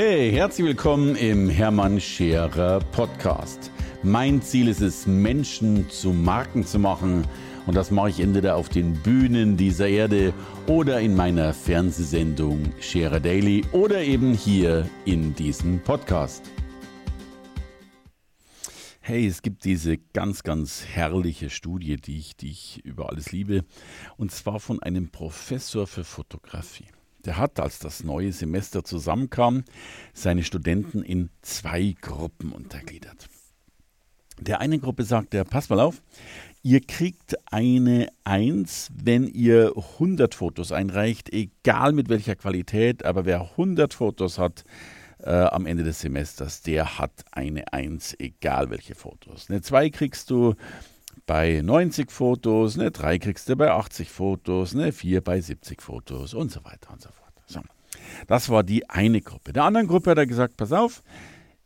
Hey, herzlich willkommen im Hermann Scherer Podcast. Mein Ziel ist es, Menschen zu Marken zu machen. Und das mache ich entweder auf den Bühnen dieser Erde oder in meiner Fernsehsendung Scherer Daily oder eben hier in diesem Podcast. Hey, es gibt diese ganz, ganz herrliche Studie, die ich, die ich über alles liebe, und zwar von einem Professor für Fotografie. Der hat, als das neue Semester zusammenkam, seine Studenten in zwei Gruppen untergliedert. Der eine Gruppe sagt er, pass mal auf, ihr kriegt eine Eins, wenn ihr 100 Fotos einreicht, egal mit welcher Qualität, aber wer 100 Fotos hat, äh, am Ende des Semesters, der hat eine Eins, egal welche Fotos. Eine 2 kriegst du bei 90 Fotos, eine 3 kriegst du bei 80 Fotos, eine 4 bei 70 Fotos und so weiter und so fort. Das war die eine Gruppe. Der anderen Gruppe hat er gesagt, pass auf,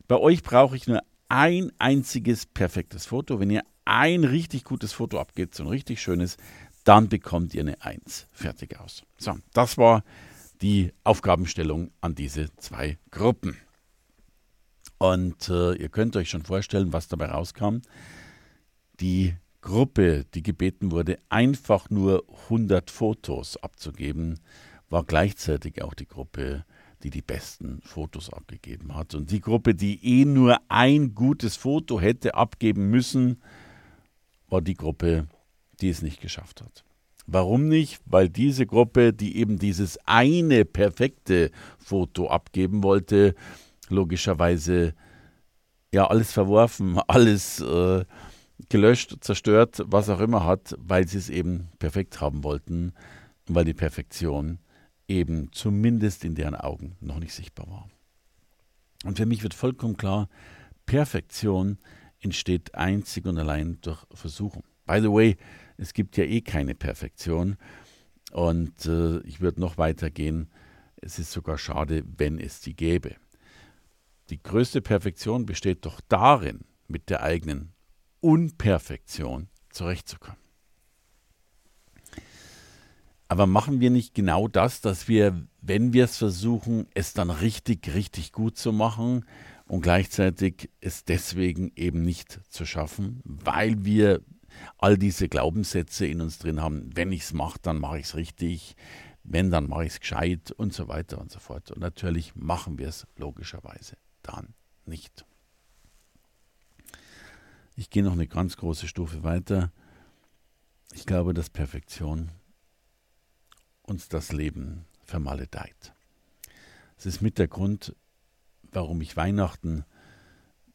bei euch brauche ich nur ein einziges perfektes Foto. Wenn ihr ein richtig gutes Foto abgebt, so ein richtig schönes, dann bekommt ihr eine 1. Fertig aus. So, das war die Aufgabenstellung an diese zwei Gruppen. Und äh, ihr könnt euch schon vorstellen, was dabei rauskam. Die Gruppe, die gebeten wurde, einfach nur 100 Fotos abzugeben, war gleichzeitig auch die Gruppe, die die besten Fotos abgegeben hat. Und die Gruppe, die eh nur ein gutes Foto hätte abgeben müssen, war die Gruppe, die es nicht geschafft hat. Warum nicht? Weil diese Gruppe, die eben dieses eine perfekte Foto abgeben wollte, logischerweise ja alles verworfen, alles äh, gelöscht, zerstört, was auch immer hat, weil sie es eben perfekt haben wollten, weil die Perfektion eben zumindest in deren Augen noch nicht sichtbar war. Und für mich wird vollkommen klar, Perfektion entsteht einzig und allein durch Versuchung. By the way, es gibt ja eh keine Perfektion und äh, ich würde noch weiter gehen, es ist sogar schade, wenn es die gäbe. Die größte Perfektion besteht doch darin, mit der eigenen Unperfektion zurechtzukommen. Aber machen wir nicht genau das, dass wir, wenn wir es versuchen, es dann richtig, richtig gut zu machen und gleichzeitig es deswegen eben nicht zu schaffen, weil wir all diese Glaubenssätze in uns drin haben, wenn ich es mache, dann mache ich es richtig, wenn, dann mache ich es gescheit und so weiter und so fort. Und natürlich machen wir es logischerweise dann nicht. Ich gehe noch eine ganz große Stufe weiter. Ich glaube, dass Perfektion uns das Leben vermaledeit. Es ist mit der Grund, warum ich Weihnachten,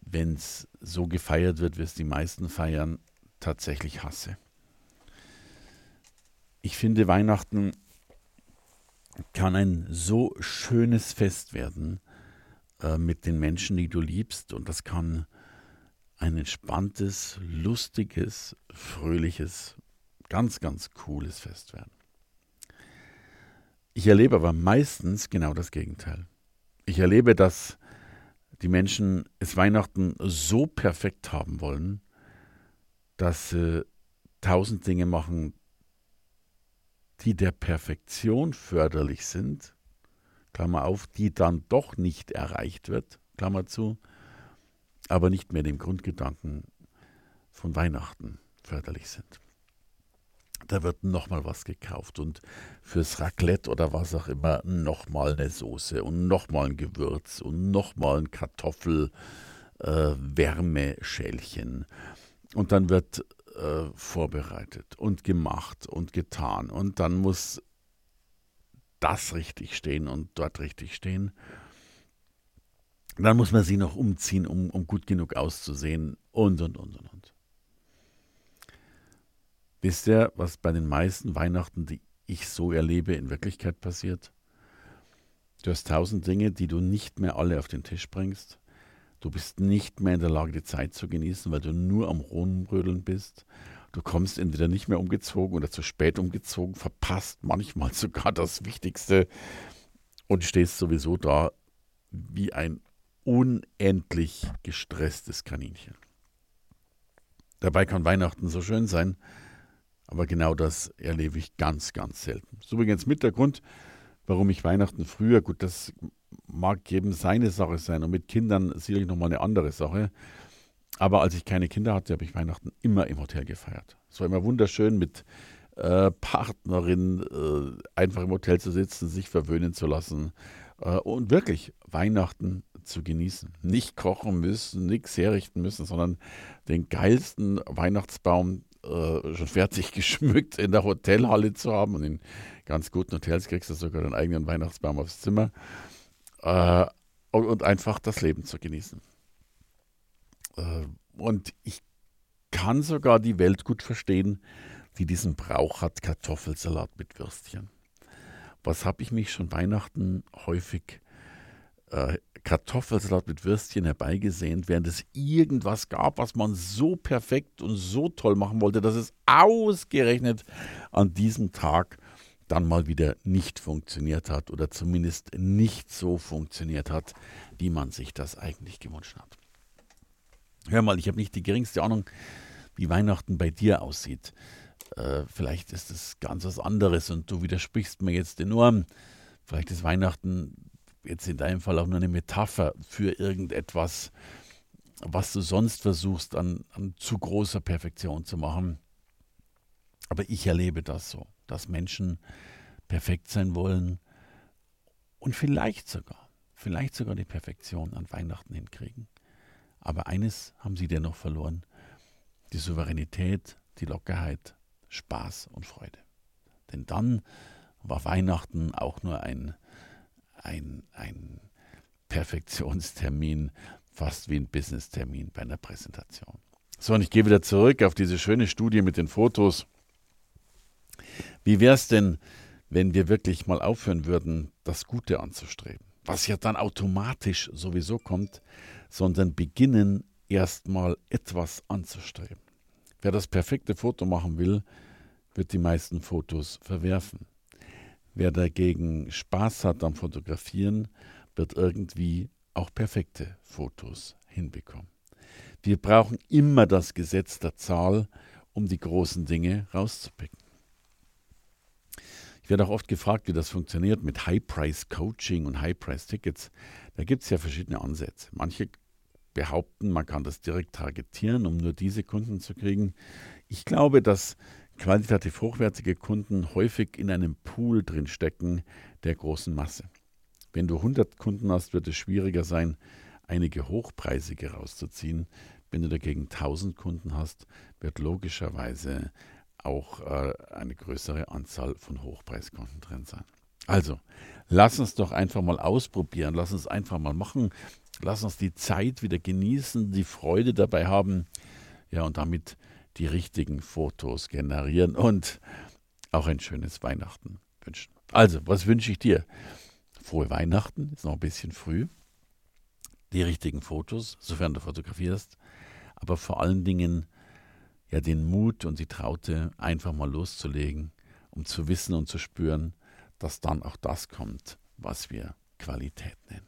wenn es so gefeiert wird, wie es die meisten feiern, tatsächlich hasse. Ich finde, Weihnachten kann ein so schönes Fest werden äh, mit den Menschen, die du liebst, und das kann ein entspanntes, lustiges, fröhliches, ganz, ganz cooles Fest werden. Ich erlebe aber meistens genau das Gegenteil. Ich erlebe, dass die Menschen es Weihnachten so perfekt haben wollen, dass sie tausend Dinge machen, die der Perfektion förderlich sind, Klammer auf, die dann doch nicht erreicht wird, Klammer zu, aber nicht mehr dem Grundgedanken von Weihnachten förderlich sind. Da wird nochmal was gekauft und fürs Raclette oder was auch immer nochmal eine Soße und nochmal ein Gewürz und nochmal ein Kartoffelwärmeschälchen. Äh, und dann wird äh, vorbereitet und gemacht und getan. Und dann muss das richtig stehen und dort richtig stehen. Dann muss man sie noch umziehen, um, um gut genug auszusehen und, und, und, und, und. Wisst ihr, was bei den meisten Weihnachten, die ich so erlebe, in Wirklichkeit passiert? Du hast tausend Dinge, die du nicht mehr alle auf den Tisch bringst. Du bist nicht mehr in der Lage, die Zeit zu genießen, weil du nur am Rumrödeln bist. Du kommst entweder nicht mehr umgezogen oder zu spät umgezogen, verpasst manchmal sogar das Wichtigste und stehst sowieso da wie ein unendlich gestresstes Kaninchen. Dabei kann Weihnachten so schön sein, aber genau das erlebe ich ganz, ganz selten. Das ist übrigens mit der Grund, warum ich Weihnachten früher, gut, das mag jedem seine Sache sein und mit Kindern sicherlich nochmal eine andere Sache. Aber als ich keine Kinder hatte, habe ich Weihnachten immer im Hotel gefeiert. Es war immer wunderschön mit äh, Partnerin äh, einfach im Hotel zu sitzen, sich verwöhnen zu lassen äh, und wirklich Weihnachten zu genießen. Nicht kochen müssen, nichts herrichten müssen, sondern den geilsten Weihnachtsbaum äh, schon fertig geschmückt in der Hotelhalle zu haben. Und in ganz guten Hotels kriegst du sogar deinen eigenen Weihnachtsbaum aufs Zimmer. Äh, und, einfach das Leben zu genießen. Äh, und ich kann sogar die Welt gut verstehen, die diesen Brauch hat, Kartoffelsalat mit Würstchen. Was habe ich mich schon Weihnachten häufig äh, Kartoffelsalat mit Würstchen herbeigesehnt, während es irgendwas gab, was man so perfekt und so toll machen wollte, dass es ausgerechnet an diesem Tag dann mal wieder nicht funktioniert hat oder zumindest nicht so funktioniert hat, wie man sich das eigentlich gewünscht hat. Hör mal, ich habe nicht die geringste Ahnung, wie Weihnachten bei dir aussieht. Äh, vielleicht ist es ganz was anderes und du widersprichst mir jetzt enorm. Vielleicht ist Weihnachten jetzt in deinem Fall auch nur eine Metapher für irgendetwas, was du sonst versuchst an, an zu großer Perfektion zu machen. Aber ich erlebe das so, dass Menschen perfekt sein wollen und vielleicht sogar, vielleicht sogar die Perfektion an Weihnachten hinkriegen. Aber eines haben sie dennoch verloren, die Souveränität, die Lockerheit, Spaß und Freude. Denn dann war Weihnachten auch nur ein ein, ein Perfektionstermin, fast wie ein Business-Termin bei einer Präsentation. So, und ich gehe wieder zurück auf diese schöne Studie mit den Fotos. Wie wäre es denn, wenn wir wirklich mal aufhören würden, das Gute anzustreben? Was ja dann automatisch sowieso kommt, sondern beginnen erstmal etwas anzustreben. Wer das perfekte Foto machen will, wird die meisten Fotos verwerfen. Wer dagegen Spaß hat am Fotografieren, wird irgendwie auch perfekte Fotos hinbekommen. Wir brauchen immer das Gesetz der Zahl, um die großen Dinge rauszupicken. Ich werde auch oft gefragt, wie das funktioniert mit High-Price-Coaching und High-Price-Tickets. Da gibt es ja verschiedene Ansätze. Manche behaupten, man kann das direkt targetieren, um nur diese Kunden zu kriegen. Ich glaube, dass qualitativ hochwertige Kunden häufig in einem Pool drin stecken der großen Masse. Wenn du 100 Kunden hast, wird es schwieriger sein, einige hochpreisige rauszuziehen. Wenn du dagegen 1000 Kunden hast, wird logischerweise auch äh, eine größere Anzahl von Hochpreiskunden drin sein. Also, lass uns doch einfach mal ausprobieren, lass uns einfach mal machen, lass uns die Zeit wieder genießen, die Freude dabei haben. Ja, und damit die richtigen Fotos generieren und auch ein schönes Weihnachten wünschen. Also, was wünsche ich dir? Frohe Weihnachten, ist noch ein bisschen früh. Die richtigen Fotos, sofern du fotografierst, aber vor allen Dingen ja den Mut und die Traute, einfach mal loszulegen, um zu wissen und zu spüren, dass dann auch das kommt, was wir Qualität nennen.